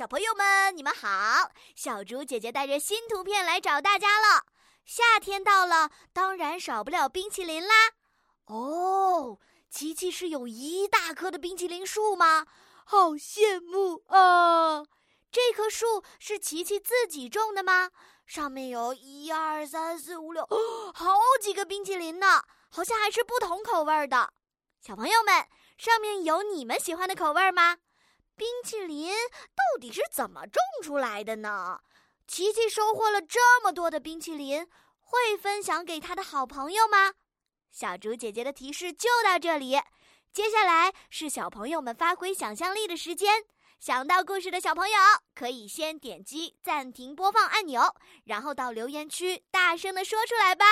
小朋友们，你们好！小猪姐姐带着新图片来找大家了。夏天到了，当然少不了冰淇淋啦。哦，琪琪是有一大棵的冰淇淋树吗？好羡慕啊！这棵树是琪琪自己种的吗？上面有一二三四五六，好几个冰淇淋呢，好像还是不同口味的。小朋友们，上面有你们喜欢的口味吗？冰淇淋到底是怎么种出来的呢？琪琪收获了这么多的冰淇淋，会分享给他的好朋友吗？小猪姐姐的提示就到这里，接下来是小朋友们发挥想象力的时间。想到故事的小朋友，可以先点击暂停播放按钮，然后到留言区大声的说出来吧。